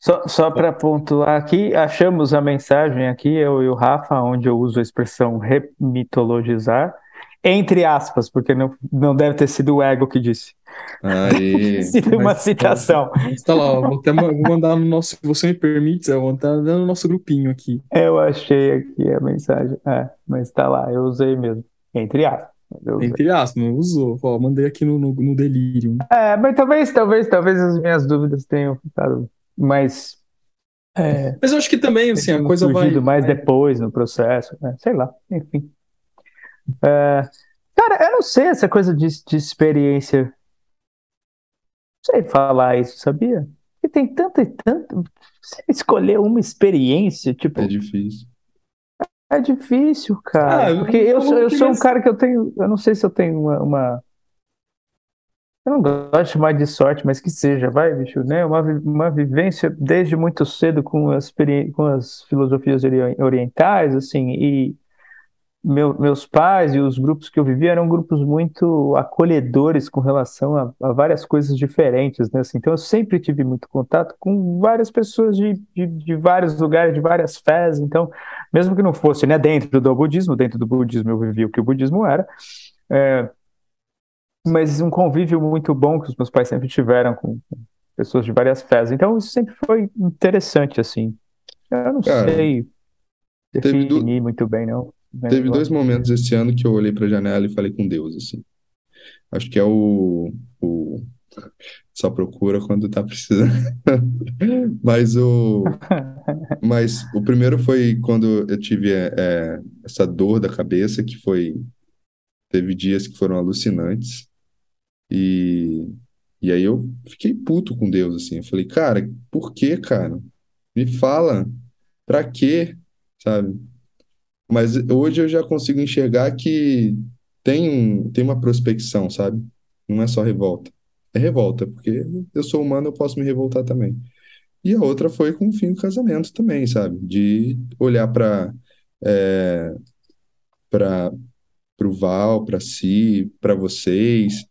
Só, só para pontuar aqui, achamos a mensagem aqui, eu e o Rafa, onde eu uso a expressão remitologizar, entre aspas, porque não, não deve ter sido o ego que disse. Aí, [LAUGHS] sido uma Mas- citação. Está lá, vou até vou mandar no nosso, se você me permite, eu vou mandar no nosso grupinho aqui. Eu achei aqui a mensagem. É, mas tá lá, eu usei mesmo. Entre aspas. Entre aspas, não usou. Ó, mandei aqui no, no, no Delirium. É, mas talvez, talvez, talvez as minhas dúvidas tenham ficado mais. É, Mas eu acho que também, assim, a coisa vai. mais depois no processo, né? Sei lá, enfim. É, cara, eu não sei essa coisa de, de experiência. Não sei falar isso, sabia? Porque tem tanta e tanta. Você escolher uma experiência, tipo, é difícil. É difícil, cara. Ah, eu porque eu, falo sou, eu sou um cara que eu tenho. Eu não sei se eu tenho uma, uma- Eu não gosto de chamar de sorte, mas que seja, vai, bicho, né? Uma, uma vivência desde muito cedo com as, com as filosofias ori- orientais, assim, e meu- meus pais e os grupos que eu vivia eram grupos muito acolhedores com relação a, a várias coisas diferentes, né? Assim, então eu sempre tive muito contato com várias pessoas de, de, de vários lugares, de várias fés, então, mesmo que não fosse, né, dentro do budismo, dentro do budismo eu vivi o que o budismo era, é, mas um convívio muito bom que os meus pais sempre tiveram com com pessoas de várias fés, então isso sempre foi interessante, assim. Eu não sei teve du- definir muito bem, não. Teve dois momentos esse ano que eu olhei para a janela e falei com Deus, assim. Acho que é o, o só procura quando tá precisando. [LAUGHS] Mas o, [LAUGHS] mas o primeiro foi quando eu tive é, é, essa dor da cabeça, que foi, teve dias que foram alucinantes. E, e aí eu fiquei puto com Deus, assim. Eu falei, cara, por que, cara? Me fala, pra quê, sabe? Mas hoje eu já consigo enxergar que tem, tem uma prospecção, sabe? Não é só revolta. É revolta, porque eu sou humano, eu posso me revoltar também. E a outra foi com o fim do casamento também, sabe? De olhar para é, para o Val, para si, para vocês.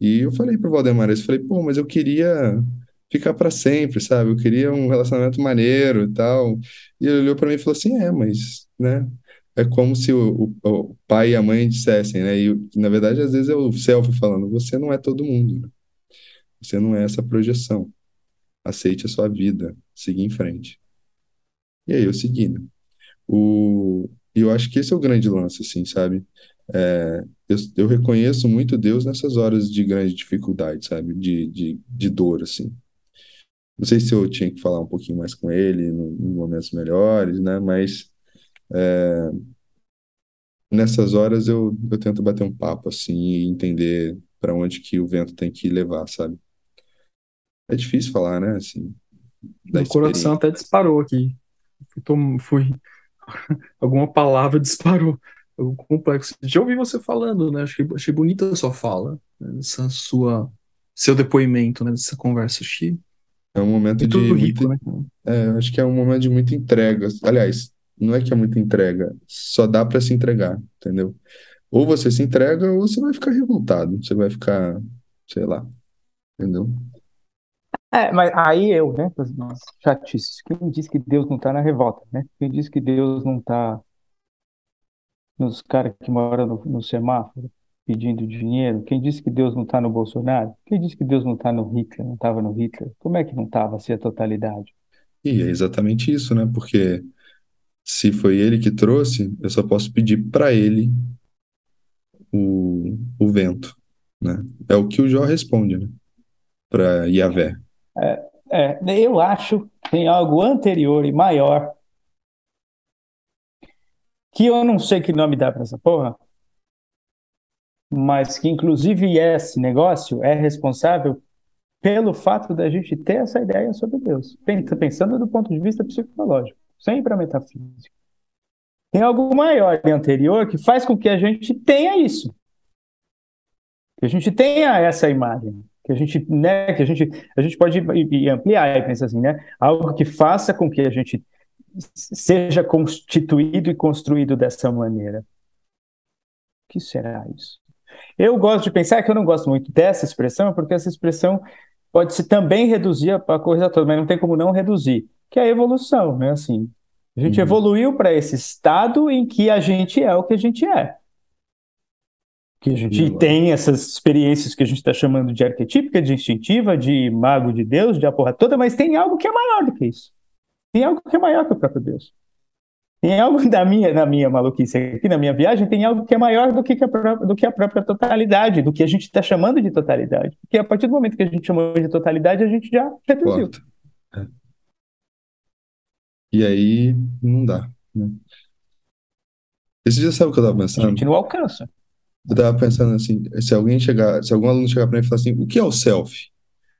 E eu falei pro Valdemar, eu falei, pô, mas eu queria ficar para sempre, sabe? Eu queria um relacionamento maneiro e tal. E ele olhou para mim e falou assim: é, mas, né? É como se o, o, o pai e a mãe dissessem, né? E na verdade, às vezes é o self falando: você não é todo mundo. Né? Você não é essa projeção. Aceite a sua vida, siga em frente. E aí eu segui, né? O, e eu acho que esse é o grande lance, assim, sabe? É, eu, eu reconheço muito Deus nessas horas de grande dificuldade, sabe? De, de, de dor, assim. Não sei se eu tinha que falar um pouquinho mais com ele em momentos melhores, né? Mas é, nessas horas eu, eu tento bater um papo, assim, e entender para onde que o vento tem que levar, sabe? É difícil falar, né? Assim, Meu coração até disparou aqui. Fui, fui... [LAUGHS] Alguma palavra disparou. O complexo. Já ouvi você falando, né? Achei, achei bonita a sua fala, né? essa sua seu depoimento, né? Dessa conversa. Achei é um momento de rico, muita, né? É, acho que é um momento de muita entrega. Aliás, não é que é muita entrega, só dá para se entregar, entendeu? Ou você se entrega ou você vai ficar revoltado, você vai ficar, sei lá, entendeu? É, mas aí eu, né, nossa, chatices. Quem diz que Deus não está na revolta, né? Quem diz que Deus não está nos caras que moram no, no semáforo pedindo dinheiro? Quem disse que Deus não está no Bolsonaro? Quem disse que Deus não está no Hitler, não estava no Hitler? Como é que não estava assim a totalidade? E é exatamente isso, né? Porque se foi ele que trouxe, eu só posso pedir para ele o, o vento, né? É o que o Jó responde, né? Para Yahvé. É, é, eu acho que tem algo anterior e maior que eu não sei que nome dá para essa porra, mas que inclusive esse negócio é responsável pelo fato da gente ter essa ideia sobre Deus, pensando do ponto de vista psicológico, sem ir para metafísica. Tem algo maior e anterior que faz com que a gente tenha isso, que a gente tenha essa imagem, que a gente, né, que a gente, a gente pode ampliar e pensar assim, né, algo que faça com que a gente seja constituído e construído dessa maneira. O que será isso? Eu gosto de pensar que eu não gosto muito dessa expressão, porque essa expressão pode se também reduzir a coisa toda, mas não tem como não reduzir, que é a evolução, né? Assim, a gente uhum. evoluiu para esse estado em que a gente é o que a gente é. Que a gente tem essas experiências que a gente está chamando de arquetípica, de instintiva, de mago de Deus, de a porra toda, mas tem algo que é maior do que isso. Tem algo que é maior que o próprio Deus. Tem algo [LAUGHS] da minha, na minha maluquice aqui, na minha viagem, tem algo que é maior do que, a, própria, do que a própria totalidade, do que a gente está chamando de totalidade. Porque a partir do momento que a gente chamou de totalidade, a gente já reduziu. E aí, não dá. Né? Esse já sabe o que eu estava pensando? A gente não alcança. Eu estava pensando assim, se alguém chegar, se algum aluno chegar para mim e falar assim, o que é o self?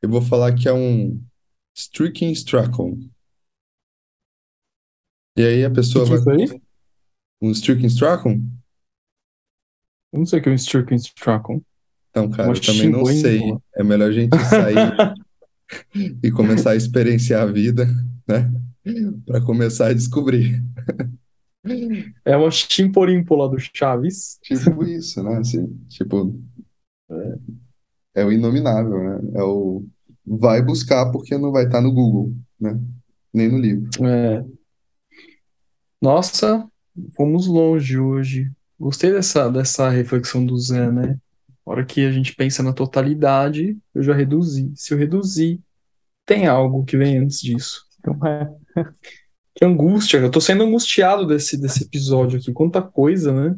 Eu vou falar que é um streaking stracon. E aí a pessoa que vai. Que um Stricken Stracon? Eu não sei o que é um Stricken Stracon. Então, cara, eu também não sei. É melhor a gente sair [LAUGHS] e começar a experienciar a vida, né? [LAUGHS] Para começar a descobrir. É uma chimporímpola do Chaves. Tipo isso, né? Assim, tipo, é, é o inominável, né? É o vai buscar porque não vai estar no Google, né? Nem no livro. É. Nossa, fomos longe hoje. Gostei dessa, dessa reflexão do Zé, né? Na hora que a gente pensa na totalidade, eu já reduzi. Se eu reduzir, tem algo que vem antes disso. Então, é. Que angústia, eu tô sendo angustiado desse, desse episódio aqui. Quanta coisa, né?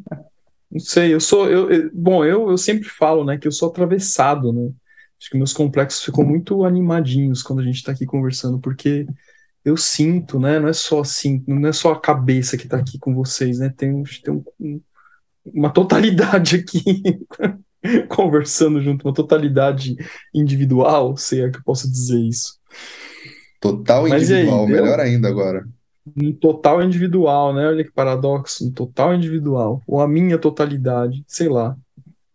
Não sei, eu sou. Eu, eu, bom, eu, eu sempre falo, né, que eu sou atravessado, né? Acho que meus complexos ficam muito animadinhos quando a gente tá aqui conversando, porque eu sinto, né? Não é só assim, não é só a cabeça que está aqui com vocês, né? Tem, tem um, uma totalidade aqui [LAUGHS] conversando junto, uma totalidade individual, se é que eu posso dizer isso. Total individual, aí, melhor ainda agora. Um total individual, né? Olha que paradoxo, um total individual. Ou a minha totalidade, sei lá.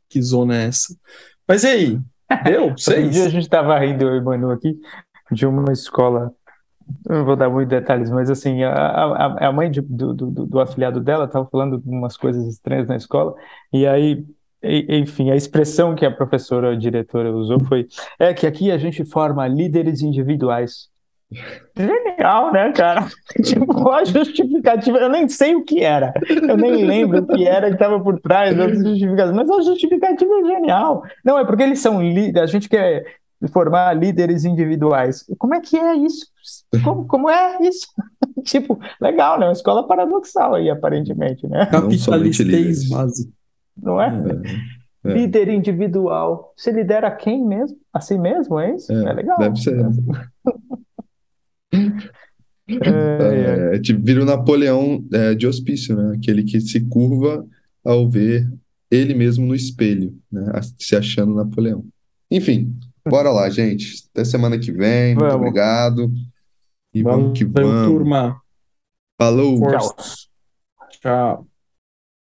Que zona é essa? Mas e aí? Deu? [LAUGHS] Outro dia a gente estava rindo, eu e Manu aqui, de uma escola. Eu não vou dar muitos detalhes, mas assim, a, a, a mãe de- do, do, do do afilhado dela estava falando de umas coisas estranhas na escola, e aí, e- enfim, a expressão que a professora, a diretora usou foi: é que aqui a gente forma líderes individuais. Genial, né, cara? [LAUGHS] Tipo, a justificativa, eu nem sei o que era, eu nem lembro o que era que estava por trás das justificativas, mas a justificativa é genial. Não, é porque eles são líderes, a gente quer formar líderes individuais. Como é que é isso? Como, como é isso? [LAUGHS] Tipo, legal, né? Uma escola paradoxal aí, aparentemente, né? Capitalistez líderes. básico. Não é? É, é. Líder individual. Você lidera quem mesmo? A si mesmo, é isso? É, É legal. deve ser. [LAUGHS] É, é. É, tipo, vira o Napoleão é, de hospício, né? Aquele que se curva ao ver ele mesmo no espelho, né? Se achando Napoleão. Enfim, bora lá, gente. Até semana que vem. Muito Vamos. obrigado. E vamos que Valeu, vamos. turma. Falou! Tchau. Tchau.